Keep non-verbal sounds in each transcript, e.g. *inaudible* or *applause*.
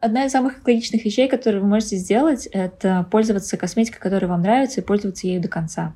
Одна из самых экологичных вещей, которые вы можете сделать, это пользоваться косметикой, которая вам нравится, и пользоваться ею до конца.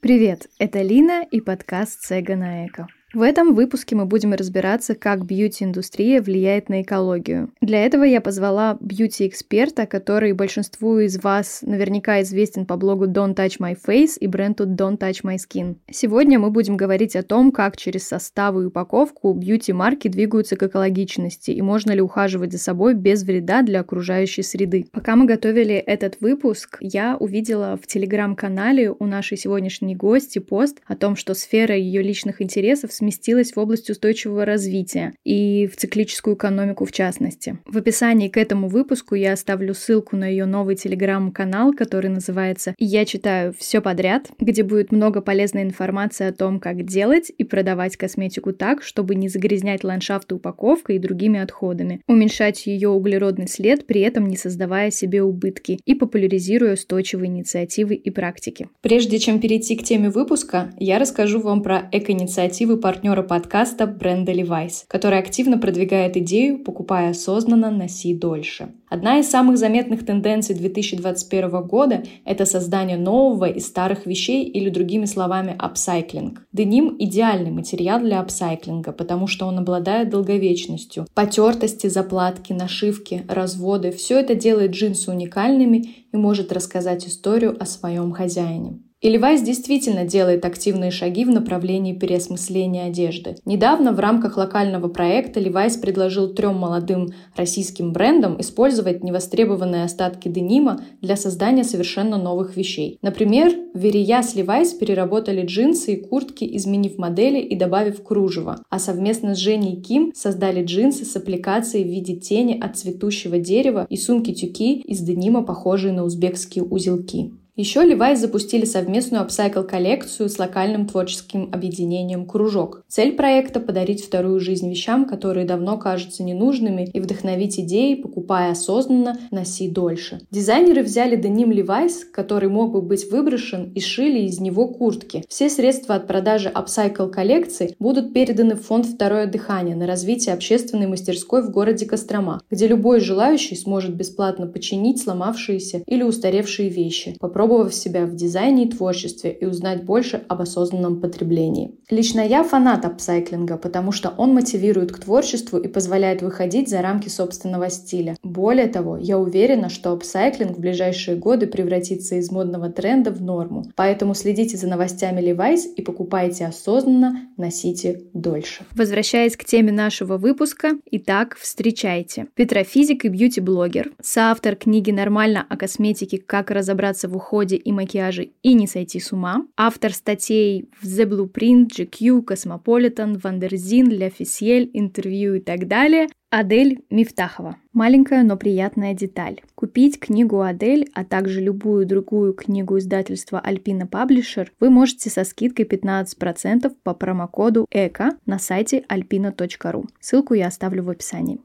Привет, это Лина и подкаст Сега на Эко. В этом выпуске мы будем разбираться, как бьюти-индустрия влияет на экологию. Для этого я позвала бьюти-эксперта, который большинству из вас наверняка известен по блогу Don't Touch My Face и бренду Don't Touch My Skin. Сегодня мы будем говорить о том, как через составы и упаковку бьюти-марки двигаются к экологичности и можно ли ухаживать за собой без вреда для окружающей среды. Пока мы готовили этот выпуск, я увидела в телеграм-канале у нашей сегодняшней гости пост о том, что сфера ее личных интересов сместилась в область устойчивого развития и в циклическую экономику в частности. В описании к этому выпуску я оставлю ссылку на ее новый телеграм-канал, который называется «Я читаю все подряд», где будет много полезной информации о том, как делать и продавать косметику так, чтобы не загрязнять ландшафт упаковкой и другими отходами, уменьшать ее углеродный след, при этом не создавая себе убытки и популяризируя устойчивые инициативы и практики. Прежде чем перейти к теме выпуска, я расскажу вам про эко-инициативы по партнера подкаста бренда Levi's, который активно продвигает идею «покупая осознанно, носи дольше». Одна из самых заметных тенденций 2021 года – это создание нового из старых вещей или, другими словами, апсайклинг. Деним – идеальный материал для апсайклинга, потому что он обладает долговечностью. Потертости, заплатки, нашивки, разводы – все это делает джинсы уникальными и может рассказать историю о своем хозяине. И Levi's действительно делает активные шаги в направлении переосмысления одежды. Недавно в рамках локального проекта Levi's предложил трем молодым российским брендам использовать невостребованные остатки денима для создания совершенно новых вещей. Например, Верия с Levi's переработали джинсы и куртки, изменив модели и добавив кружево, а совместно с Женей Ким создали джинсы с аппликацией в виде тени от цветущего дерева и сумки-тюки из денима, похожие на узбекские узелки. Еще Levi's запустили совместную апсайкл-коллекцию с локальным творческим объединением «Кружок». Цель проекта – подарить вторую жизнь вещам, которые давно кажутся ненужными, и вдохновить идеи, покупая осознанно, носи дольше. Дизайнеры взяли деним Levi's, который мог бы быть выброшен, и шили из него куртки. Все средства от продажи апсайкл-коллекций будут переданы в фонд «Второе дыхание» на развитие общественной мастерской в городе Кострома, где любой желающий сможет бесплатно починить сломавшиеся или устаревшие вещи, попробовать попробовав себя в дизайне и творчестве и узнать больше об осознанном потреблении. Лично я фанат апсайклинга, потому что он мотивирует к творчеству и позволяет выходить за рамки собственного стиля. Более того, я уверена, что апсайклинг в ближайшие годы превратится из модного тренда в норму. Поэтому следите за новостями Levi's и покупайте осознанно, носите дольше. Возвращаясь к теме нашего выпуска, итак, встречайте. Петрофизик и бьюти-блогер, соавтор книги «Нормально о косметике. Как разобраться в уходе уходе и макияже и не сойти с ума. Автор статей в The Blueprint, GQ, Cosmopolitan, Wonderzine, L'Officiel, Interview и так далее. Адель Мифтахова. Маленькая, но приятная деталь. Купить книгу Адель, а также любую другую книгу издательства Alpina Publisher вы можете со скидкой 15% по промокоду ЭКО на сайте alpina.ru. Ссылку я оставлю в описании.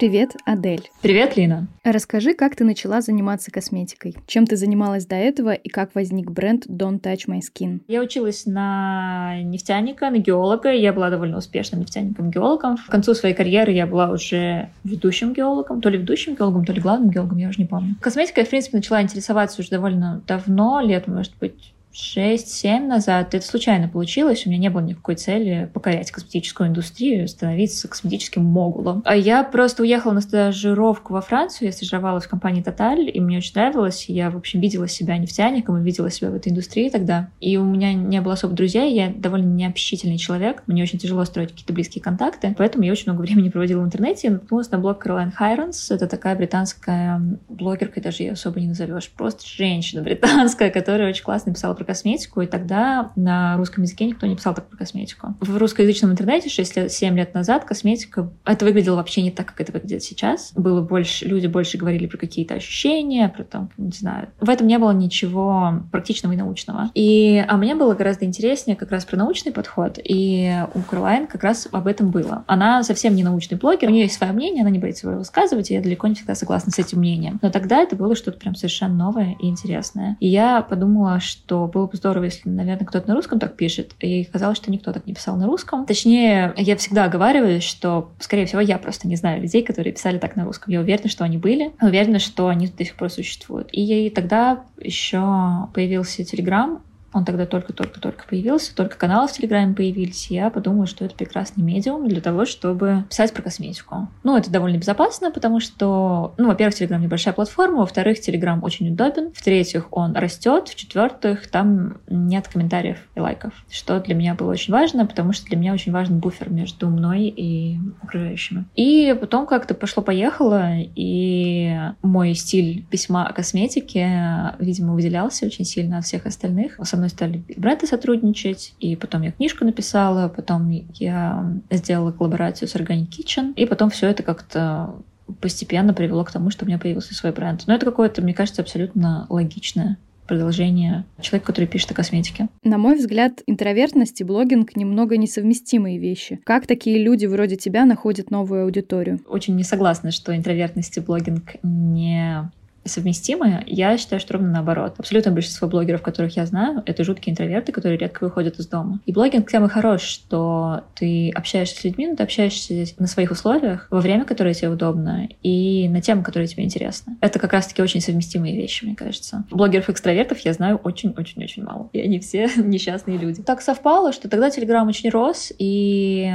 Привет, Адель. Привет, Лина. Расскажи, как ты начала заниматься косметикой? Чем ты занималась до этого и как возник бренд Don't Touch My Skin? Я училась на нефтяника, на геолога. Я была довольно успешным нефтяником-геологом. К концу своей карьеры я была уже ведущим геологом. То ли ведущим геологом, то ли главным геологом, я уже не помню. Косметикой, в принципе, начала интересоваться уже довольно давно, лет, может быть, 6-7 назад это случайно получилось. У меня не было никакой цели покорять косметическую индустрию, становиться косметическим могулом. А я просто уехала на стажировку во Францию, я стажировалась в компании Total, и мне очень нравилось. Я, в общем, видела себя нефтяником и видела себя в этой индустрии тогда. И у меня не было особо друзей, я довольно необщительный человек. Мне очень тяжело строить какие-то близкие контакты, поэтому я очень много времени проводила в интернете и наткнулась на блог Каролайн Хайронс. Это такая британская блогерка, даже ее особо не назовешь. Просто женщина *laughs* британская, которая очень классно писала про косметику, и тогда на русском языке никто не писал так про косметику. В русскоязычном интернете 6 лет, 7 лет назад косметика, это выглядело вообще не так, как это выглядит сейчас. Было больше, люди больше говорили про какие-то ощущения, про там, не знаю. В этом не было ничего практичного и научного. И, а мне было гораздо интереснее как раз про научный подход, и у Карлайн как раз об этом было. Она совсем не научный блогер, у нее есть свое мнение, она не боится его высказывать, и я далеко не всегда согласна с этим мнением. Но тогда это было что-то прям совершенно новое и интересное. И я подумала, что было бы здорово, если, наверное, кто-то на русском так пишет, и казалось, что никто так не писал на русском. Точнее, я всегда оговариваюсь, что, скорее всего, я просто не знаю людей, которые писали так на русском. Я уверена, что они были, уверена, что они до сих пор существуют. И тогда еще появился Телеграм, он тогда только-только-только появился, только каналы в Телеграме появились, я подумала, что это прекрасный медиум для того, чтобы писать про косметику. Ну, это довольно безопасно, потому что, ну, во-первых, Телеграм небольшая платформа, во-вторых, Телеграм очень удобен, в-третьих, он растет, в-четвертых, там нет комментариев и лайков, что для меня было очень важно, потому что для меня очень важен буфер между мной и окружающими. И потом как-то пошло-поехало, и мой стиль письма о косметике, видимо, выделялся очень сильно от всех остальных, со мной стали бренды сотрудничать, и потом я книжку написала, потом я сделала коллаборацию с Organic Kitchen, и потом все это как-то постепенно привело к тому, что у меня появился свой бренд. Но это какое-то, мне кажется, абсолютно логичное продолжение человека, который пишет о косметике. На мой взгляд, интровертность и блогинг немного несовместимые вещи. Как такие люди вроде тебя находят новую аудиторию? Очень не согласна, что интровертность и блогинг не совместимы, я считаю, что ровно наоборот. Абсолютно большинство блогеров, которых я знаю, это жуткие интроверты, которые редко выходят из дома. И блогинг тем и хорош, что ты общаешься с людьми, но ты общаешься на своих условиях, во время, которое тебе удобно, и на темы, которые тебе интересны. Это как раз-таки очень совместимые вещи, мне кажется. Блогеров-экстравертов я знаю очень-очень-очень мало. И они все *laughs* несчастные люди. Так совпало, что тогда Телеграм очень рос, и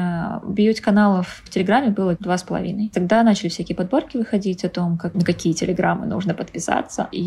бьюти-каналов в Телеграме было два с половиной. Тогда начали всякие подборки выходить о том, как, на какие Телеграмы нужно подписаться. И,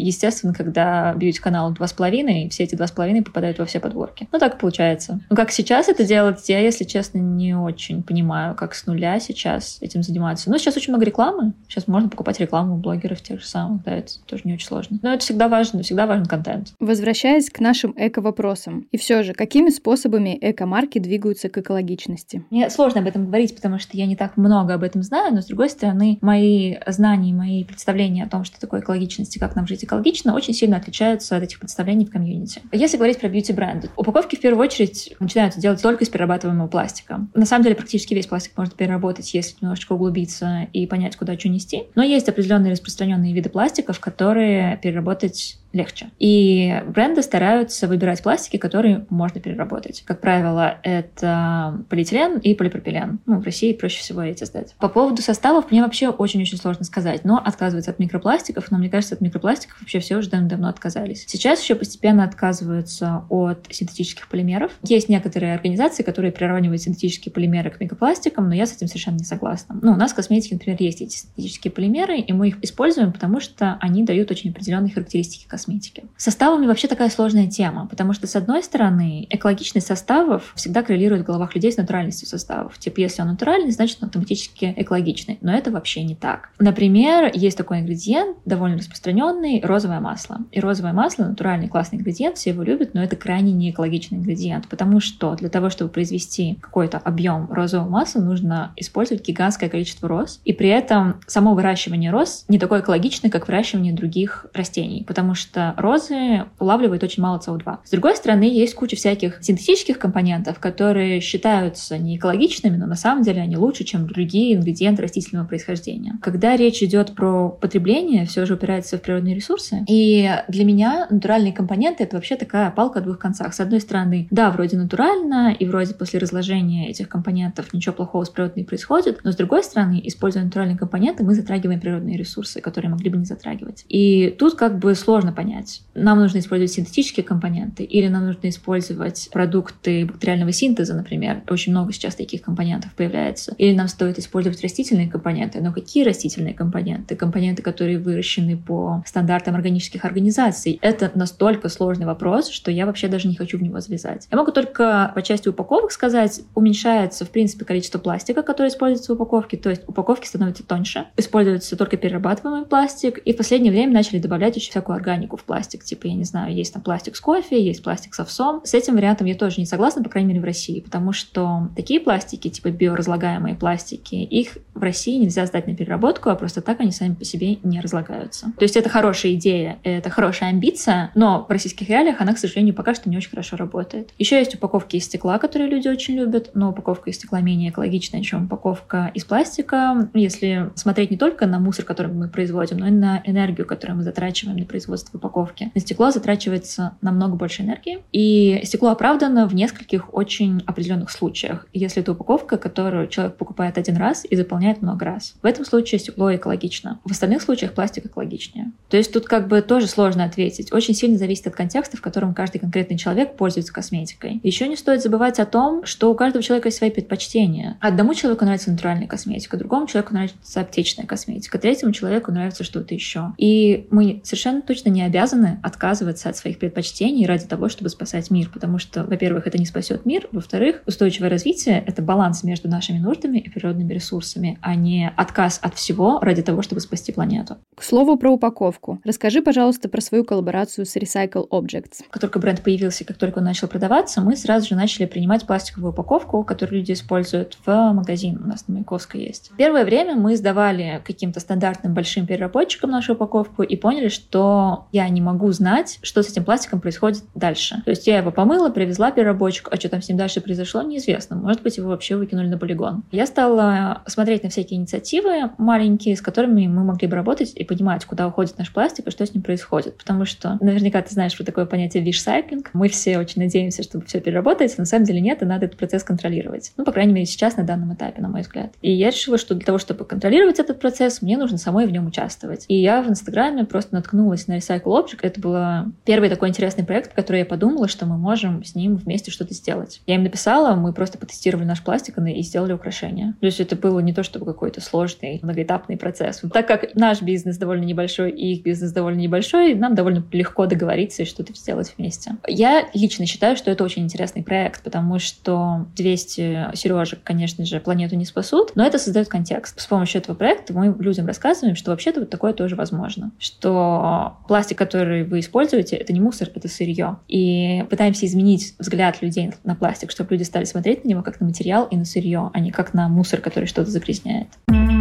естественно, когда бьюти-канал два с половиной, все эти два с половиной попадают во все подборки. Ну, так получается. Ну, как сейчас это делать, я, если честно, не очень понимаю, как с нуля сейчас этим заниматься. Но сейчас очень много рекламы. Сейчас можно покупать рекламу у блогеров тех же самых, да, это тоже не очень сложно. Но это всегда важно, всегда важен контент. Возвращаясь к нашим эко-вопросам. И все же, какими способами эко-марки двигаются к экологичности? Мне сложно об этом говорить, потому что я не так много об этом знаю, но, с другой стороны, мои знания, мои представления о том, что такое экологичность и как нам жить экологично, очень сильно отличаются от этих представлений в комьюнити. Если говорить про бьюти-бренды, упаковки в первую очередь начинаются делать только из перерабатываемого пластика. На самом деле практически весь пластик можно переработать, если немножечко углубиться и понять, куда что нести. Но есть определенные распространенные виды пластиков, которые переработать легче. И бренды стараются выбирать пластики, которые можно переработать. Как правило, это полиэтилен и полипропилен. Ну, в России проще всего эти сдать. По поводу составов мне вообще очень-очень сложно сказать, но отказываются от микропластиков, но мне кажется, от микропластиков вообще все уже давно отказались. Сейчас еще постепенно отказываются от синтетических полимеров. Есть некоторые организации, которые приравнивают синтетические полимеры к микропластикам, но я с этим совершенно не согласна. Ну, у нас в косметике, например, есть эти синтетические полимеры, и мы их используем, потому что они дают очень определенные характеристики косметики косметики. Составами вообще такая сложная тема, потому что, с одной стороны, экологичность составов всегда коррелирует в головах людей с натуральностью составов. Типа, если он натуральный, значит, он автоматически экологичный. Но это вообще не так. Например, есть такой ингредиент, довольно распространенный, розовое масло. И розовое масло — натуральный классный ингредиент, все его любят, но это крайне не экологичный ингредиент, потому что для того, чтобы произвести какой-то объем розового масла, нужно использовать гигантское количество роз, и при этом само выращивание роз не такое экологичное, как выращивание других растений, потому что что розы улавливают очень мало СО2. С другой стороны, есть куча всяких синтетических компонентов, которые считаются не экологичными, но на самом деле они лучше, чем другие ингредиенты растительного происхождения. Когда речь идет про потребление, все же упирается в природные ресурсы. И для меня натуральные компоненты — это вообще такая палка о двух концах. С одной стороны, да, вроде натурально, и вроде после разложения этих компонентов ничего плохого с природой не происходит, но с другой стороны, используя натуральные компоненты, мы затрагиваем природные ресурсы, которые могли бы не затрагивать. И тут как бы сложно понять, нам нужно использовать синтетические компоненты или нам нужно использовать продукты бактериального синтеза, например. Очень много сейчас таких компонентов появляется. Или нам стоит использовать растительные компоненты. Но какие растительные компоненты? Компоненты, которые выращены по стандартам органических организаций. Это настолько сложный вопрос, что я вообще даже не хочу в него залезать. Я могу только по части упаковок сказать, уменьшается, в принципе, количество пластика, который используется в упаковке, то есть упаковки становятся тоньше, используется только перерабатываемый пластик, и в последнее время начали добавлять еще всякую органику в пластик. Типа, я не знаю, есть там пластик с кофе, есть пластик с овсом. С этим вариантом я тоже не согласна, по крайней мере, в России, потому что такие пластики, типа биоразлагаемые пластики, их в России нельзя сдать на переработку, а просто так они сами по себе не разлагаются. То есть это хорошая идея, это хорошая амбиция, но в российских реалиях она, к сожалению, пока что не очень хорошо работает. Еще есть упаковки из стекла, которые люди очень любят, но упаковка из стекла менее экологичная, чем упаковка из пластика. Если смотреть не только на мусор, который мы производим, но и на энергию, которую мы затрачиваем на производство упаковки. На стекло затрачивается намного больше энергии, и стекло оправдано в нескольких очень определенных случаях. Если это упаковка, которую человек покупает один раз и заполняет много раз. В этом случае стекло экологично. В остальных случаях пластик экологичнее. То есть тут как бы тоже сложно ответить. Очень сильно зависит от контекста, в котором каждый конкретный человек пользуется косметикой. Еще не стоит забывать о том, что у каждого человека есть свои предпочтения. Одному человеку нравится натуральная косметика, другому человеку нравится аптечная косметика, третьему человеку нравится что-то еще. И мы совершенно точно не обязаны отказываться от своих предпочтений ради того, чтобы спасать мир, потому что, во-первых, это не спасет мир, во-вторых, устойчивое развитие — это баланс между нашими нуждами и природными ресурсами, а не отказ от всего ради того, чтобы спасти планету. К слову про упаковку. Расскажи, пожалуйста, про свою коллаборацию с Recycle Objects. Как только бренд появился, как только он начал продаваться, мы сразу же начали принимать пластиковую упаковку, которую люди используют в магазин. У нас на Маяковской есть. Первое время мы сдавали каким-то стандартным большим переработчикам нашу упаковку и поняли, что я не могу знать, что с этим пластиком происходит дальше. То есть я его помыла, привезла переработчику, а что там с ним дальше произошло, неизвестно. Может быть, его вообще выкинули на полигон. Я стала смотреть на всякие инициативы маленькие, с которыми мы могли бы работать и понимать, куда уходит наш пластик и что с ним происходит. Потому что наверняка ты знаешь про такое понятие wishcycling. Мы все очень надеемся, чтобы все переработать, но на самом деле нет, и надо этот процесс контролировать. Ну, по крайней мере, сейчас на данном этапе, на мой взгляд. И я решила, что для того, чтобы контролировать этот процесс, мне нужно самой в нем участвовать. И я в Инстаграме просто наткнулась на Recycle Object. Это был первый такой интересный проект, в который я подумала, что мы можем с ним вместе что-то сделать. Я им написала, мы просто потестировали наш пластик и сделали украшения. То есть это было не то, чтобы какой-то сложный, многоэтапный процесс. Так как наш бизнес довольно небольшой и их бизнес довольно небольшой, нам довольно легко договориться и что-то сделать вместе. Я лично считаю, что это очень интересный проект, потому что 200 сережек, конечно же, планету не спасут, но это создает контекст. С помощью этого проекта мы людям рассказываем, что вообще-то вот такое тоже возможно. Что пластик, который вы используете, это не мусор, это сырье. И пытаемся изменить взгляд людей на пластик, чтобы люди стали смотреть на него как на материал и на сырье, а не как на мусор, который что-то загрязняет. Как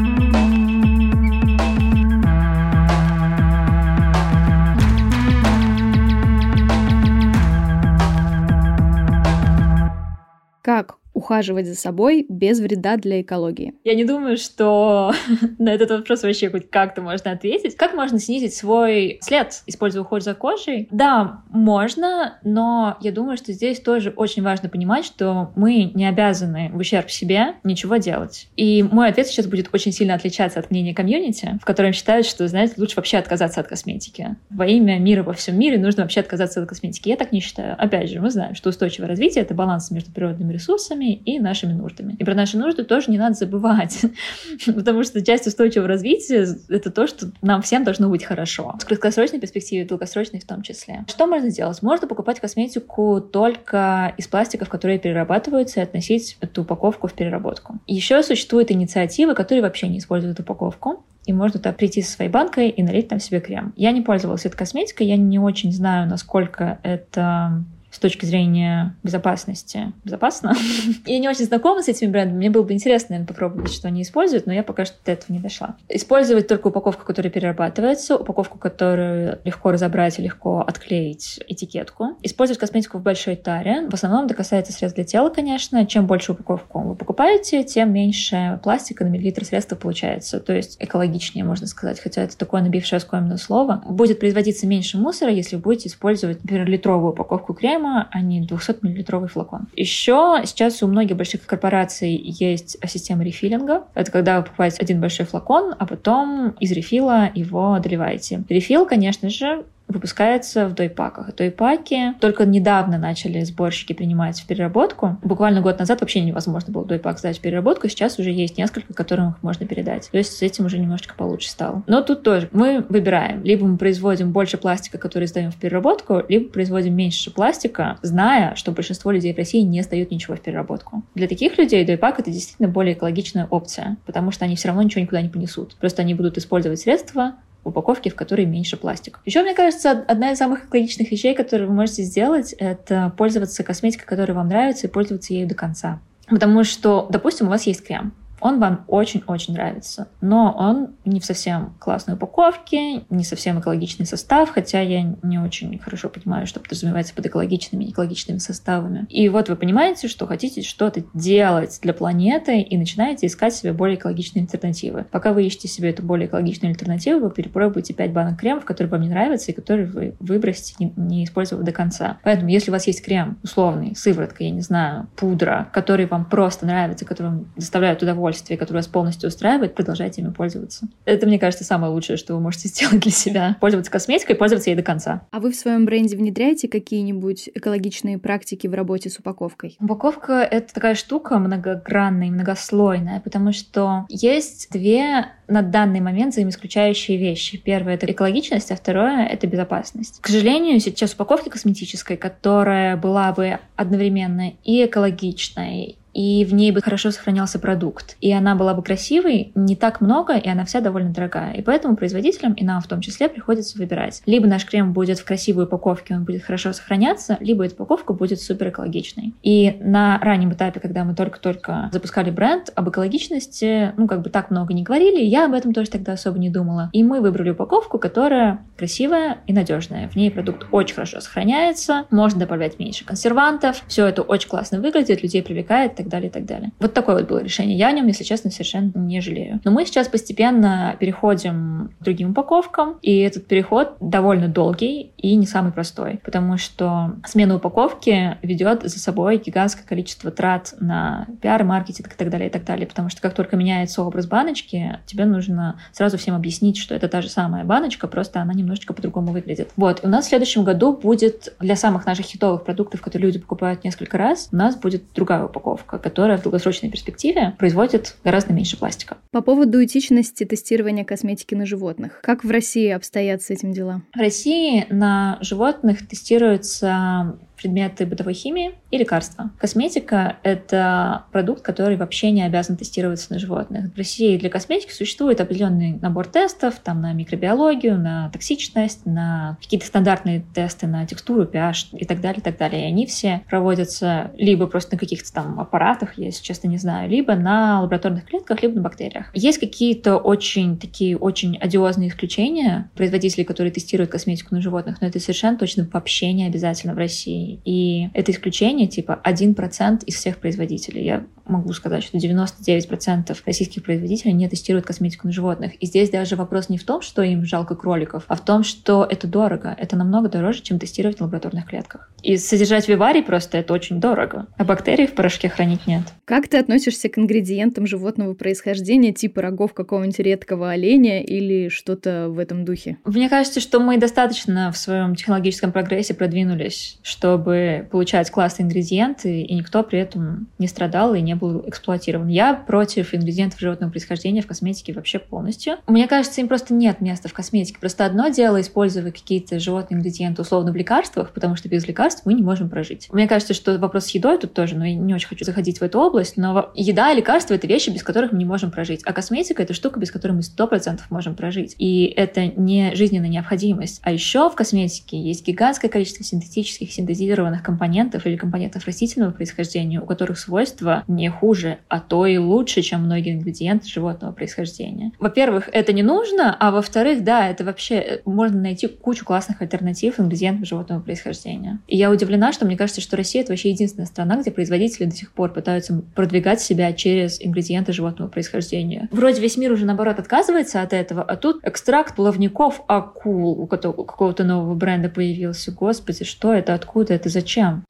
ухаживать за собой без вреда для экологии? Я не думаю, что *laughs* на этот вопрос вообще хоть как-то можно ответить. Как можно снизить свой след, используя уход за кожей? Да, можно, но я думаю, что здесь тоже очень важно понимать, что мы не обязаны в ущерб себе ничего делать. И мой ответ сейчас будет очень сильно отличаться от мнения комьюнити, в котором считают, что, знаете, лучше вообще отказаться от косметики. Во имя мира во всем мире нужно вообще отказаться от косметики. Я так не считаю. Опять же, мы знаем, что устойчивое развитие — это баланс между природными ресурсами и нашими нуждами. И про наши нужды тоже не надо забывать, *laughs* потому что часть устойчивого развития — это то, что нам всем должно быть хорошо. В краткосрочной перспективе, долгосрочной в том числе. Что можно сделать? Можно покупать косметику только из пластиков, которые перерабатываются, и относить эту упаковку в переработку. Еще существуют инициативы, которые вообще не используют упаковку и можно туда прийти со своей банкой и налить там себе крем. Я не пользовалась этой косметикой, я не очень знаю, насколько это с точки зрения безопасности безопасно. *laughs* Я не очень знакома с этими брендами. Мне было бы интересно, наверное, попробовать, что они используют, но я пока что до этого не дошла. Использовать только упаковку, которая перерабатывается, упаковку, которую легко разобрать и легко отклеить этикетку. Использовать косметику в большой таре. В основном это касается средств для тела, конечно. Чем больше упаковку вы покупаете, тем меньше пластика на миллилитр средства получается. То есть экологичнее, можно сказать, хотя это такое набившее оскомину слово. Будет производиться меньше мусора, если будете использовать, например, литровую упаковку крема, крема, а не 200-миллилитровый флакон. Еще сейчас у многих больших корпораций есть система рефиллинга. Это когда вы покупаете один большой флакон, а потом из рефила его доливаете. Рефил, конечно же, выпускается в дойпаках. Дойпаки только недавно начали сборщики принимать в переработку. Буквально год назад вообще невозможно было дойпак сдать в переработку. Сейчас уже есть несколько, которым их можно передать. То есть с этим уже немножечко получше стало. Но тут тоже мы выбираем. Либо мы производим больше пластика, который сдаем в переработку, либо производим меньше пластика, зная, что большинство людей в России не сдают ничего в переработку. Для таких людей дойпак это действительно более экологичная опция, потому что они все равно ничего никуда не понесут. Просто они будут использовать средства, упаковки, в которой меньше пластика. Еще, мне кажется, одна из самых экологичных вещей, которые вы можете сделать, это пользоваться косметикой, которая вам нравится, и пользоваться ею до конца. Потому что, допустим, у вас есть крем, он вам очень-очень нравится. Но он не в совсем классной упаковке, не совсем экологичный состав, хотя я не очень хорошо понимаю, что подразумевается под экологичными и экологичными составами. И вот вы понимаете, что хотите что-то делать для планеты и начинаете искать себе более экологичные альтернативы. Пока вы ищете себе эту более экологичную альтернативу, вы перепробуете 5 банок кремов, которые вам не нравятся и которые вы выбросите, не, не использовав до конца. Поэтому, если у вас есть крем условный, сыворотка, я не знаю, пудра, который вам просто нравится, который вам доставляет удовольствие, удовольствие, которое вас полностью устраивает, продолжайте ими пользоваться. Это, мне кажется, самое лучшее, что вы можете *laughs* сделать для себя. Пользоваться косметикой, пользоваться ей до конца. А вы в своем бренде внедряете какие-нибудь экологичные практики в работе с упаковкой? Упаковка — это такая штука многогранная, многослойная, потому что есть две на данный момент взаимоисключающие вещи. Первое — это экологичность, а второе — это безопасность. К сожалению, сейчас упаковки косметической, которая была бы одновременно и экологичной, и в ней бы хорошо сохранялся продукт. И она была бы красивой, не так много, и она вся довольно дорогая. И поэтому производителям, и нам в том числе, приходится выбирать. Либо наш крем будет в красивой упаковке, он будет хорошо сохраняться, либо эта упаковка будет супер экологичной. И на раннем этапе, когда мы только-только запускали бренд, об экологичности, ну, как бы так много не говорили, я об этом тоже тогда особо не думала. И мы выбрали упаковку, которая красивая и надежная. В ней продукт очень хорошо сохраняется, можно добавлять меньше консервантов, все это очень классно выглядит, людей привлекает так далее, и так далее. Вот такое вот было решение. Я о нем, если честно, совершенно не жалею. Но мы сейчас постепенно переходим к другим упаковкам, и этот переход довольно долгий и не самый простой, потому что смена упаковки ведет за собой гигантское количество трат на пиар, маркетинг и так далее, и так далее, потому что как только меняется образ баночки, тебе нужно сразу всем объяснить, что это та же самая баночка, просто она немножечко по-другому выглядит. Вот, и у нас в следующем году будет для самых наших хитовых продуктов, которые люди покупают несколько раз, у нас будет другая упаковка которая в долгосрочной перспективе производит гораздо меньше пластика. По поводу этичности тестирования косметики на животных. Как в России обстоят с этим дела? В России на животных тестируются предметы бытовой химии и лекарства. Косметика — это продукт, который вообще не обязан тестироваться на животных. В России для косметики существует определенный набор тестов там, на микробиологию, на токсичность, на какие-то стандартные тесты на текстуру, pH и так далее, и так далее. И они все проводятся либо просто на каких-то там аппаратах, я, если честно, не знаю, либо на лабораторных клетках, либо на бактериях. Есть какие-то очень такие очень одиозные исключения производителей, которые тестируют косметику на животных, но это совершенно точно вообще не обязательно в России. И это исключение типа 1% из всех производителей. Я могу сказать, что 99% российских производителей не тестируют косметику на животных. И здесь даже вопрос не в том, что им жалко кроликов, а в том, что это дорого. Это намного дороже, чем тестировать в лабораторных клетках. И содержать виварий просто это очень дорого. А бактерий в порошке хранить нет. Как ты относишься к ингредиентам животного происхождения, типа рогов какого-нибудь редкого оленя или что-то в этом духе? Мне кажется, что мы достаточно в своем технологическом прогрессе продвинулись, чтобы получать классные ингредиенты, и никто при этом не страдал и не был эксплуатирован. Я против ингредиентов животного происхождения в косметике вообще полностью. Мне кажется, им просто нет места в косметике. Просто одно дело использовать какие-то животные ингредиенты условно в лекарствах, потому что без лекарств мы не можем прожить. Мне кажется, что вопрос с едой тут тоже, но я не очень хочу заходить в эту область, но еда и лекарства — это вещи, без которых мы не можем прожить. А косметика — это штука, без которой мы сто процентов можем прожить. И это не жизненная необходимость. А еще в косметике есть гигантское количество синтетических, синтезированных компонентов или компонентов растительного происхождения, у которых свойства не не хуже, а то и лучше, чем многие ингредиенты животного происхождения. Во-первых, это не нужно, а во-вторых, да, это вообще э, можно найти кучу классных альтернатив ингредиентов животного происхождения. И я удивлена, что мне кажется, что Россия это вообще единственная страна, где производители до сих пор пытаются продвигать себя через ингредиенты животного происхождения. Вроде весь мир уже наоборот отказывается от этого, а тут экстракт плавников акул у какого-то нового бренда появился. Господи, что это, откуда это, зачем?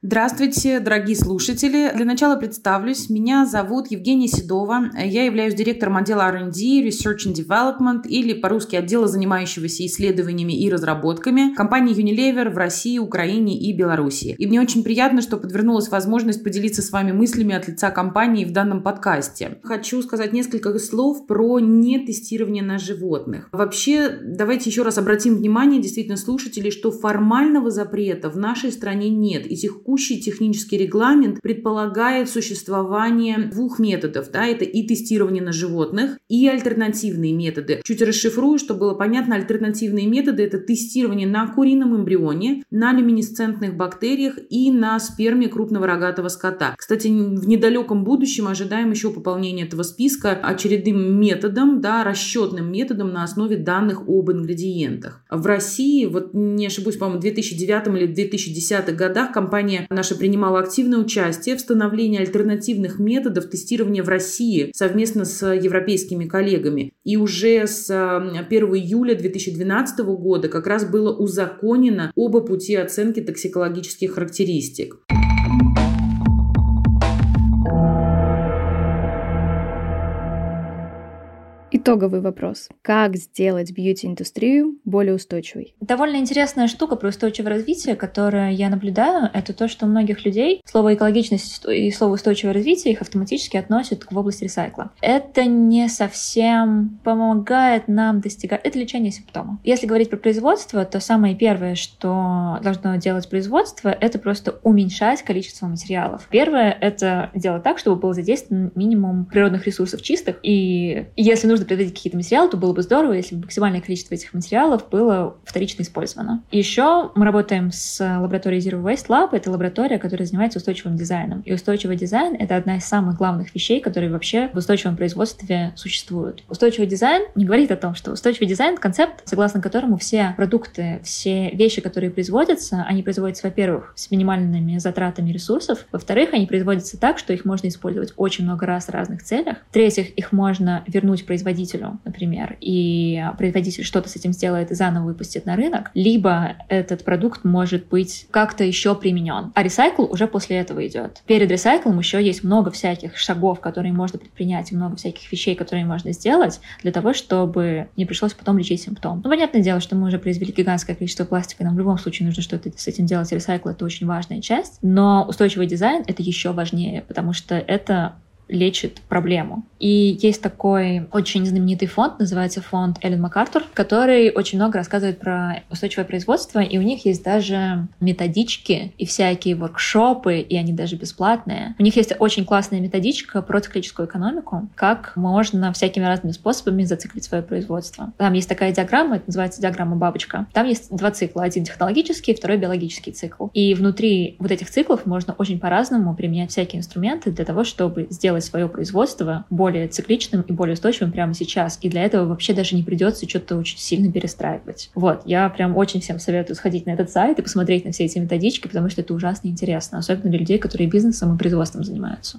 Здравствуйте, дорогие слушатели. Для начала представлюсь. Меня зовут Евгения Седова. Я являюсь директором отдела R&D, Research and Development, или по-русски отдела, занимающегося исследованиями и разработками компании Unilever в России, Украине и Беларуси. И мне очень приятно, что подвернулась возможность поделиться с вами мыслями от лица компании в данном подкасте. Хочу сказать несколько слов про нетестирование на животных. Вообще, давайте еще раз обратим внимание, действительно, слушателей, что формального запрета в нашей стране нет. И текущий текущий технический регламент предполагает существование двух методов. Да, это и тестирование на животных, и альтернативные методы. Чуть расшифрую, чтобы было понятно, альтернативные методы – это тестирование на курином эмбрионе, на люминесцентных бактериях и на сперме крупного рогатого скота. Кстати, в недалеком будущем ожидаем еще пополнение этого списка очередным методом, да, расчетным методом на основе данных об ингредиентах. В России, вот не ошибусь, по-моему, в 2009 или 2010 годах компания наша принимала активное участие в становлении альтернативных методов тестирования в России совместно с европейскими коллегами. И уже с 1 июля 2012 года как раз было узаконено оба пути оценки токсикологических характеристик. Итоговый вопрос. Как сделать бьюти-индустрию более устойчивой? Довольно интересная штука про устойчивое развитие, которое я наблюдаю, это то, что у многих людей слово экологичность и слово устойчивое развитие их автоматически относят в область ресайкла. Это не совсем помогает нам достигать... Это лечение симптома. Если говорить про производство, то самое первое, что должно делать производство, это просто уменьшать количество материалов. Первое — это делать так, чтобы был задействован минимум природных ресурсов чистых, и если нужно производить какие-то материалы, то было бы здорово, если бы максимальное количество этих материалов было вторично использовано. еще мы работаем с лабораторией Zero Waste Lab. Это лаборатория, которая занимается устойчивым дизайном. И устойчивый дизайн — это одна из самых главных вещей, которые вообще в устойчивом производстве существуют. Устойчивый дизайн не говорит о том, что устойчивый дизайн — концепт, согласно которому все продукты, все вещи, которые производятся, они производятся, во-первых, с минимальными затратами ресурсов, во-вторых, они производятся так, что их можно использовать очень много раз в разных целях, в-третьих, их можно вернуть производителю производителю, например, и производитель что-то с этим сделает и заново выпустит на рынок, либо этот продукт может быть как-то еще применен. А ресайкл уже после этого идет. Перед ресайклом еще есть много всяких шагов, которые можно предпринять, и много всяких вещей, которые можно сделать для того, чтобы не пришлось потом лечить симптом. Ну, понятное дело, что мы уже произвели гигантское количество пластика, нам в любом случае нужно что-то с этим делать. Ресайкл — это очень важная часть, но устойчивый дизайн — это еще важнее, потому что это лечит проблему. И есть такой очень знаменитый фонд, называется фонд Эллен МакАртур, который очень много рассказывает про устойчивое производство, и у них есть даже методички и всякие воркшопы, и они даже бесплатные. У них есть очень классная методичка про циклическую экономику, как можно всякими разными способами зациклить свое производство. Там есть такая диаграмма, это называется диаграмма бабочка. Там есть два цикла, один технологический, второй биологический цикл. И внутри вот этих циклов можно очень по-разному применять всякие инструменты для того, чтобы сделать сделать свое производство более цикличным и более устойчивым прямо сейчас. И для этого вообще даже не придется что-то очень сильно перестраивать. Вот, я прям очень всем советую сходить на этот сайт и посмотреть на все эти методички, потому что это ужасно интересно, особенно для людей, которые бизнесом и производством занимаются.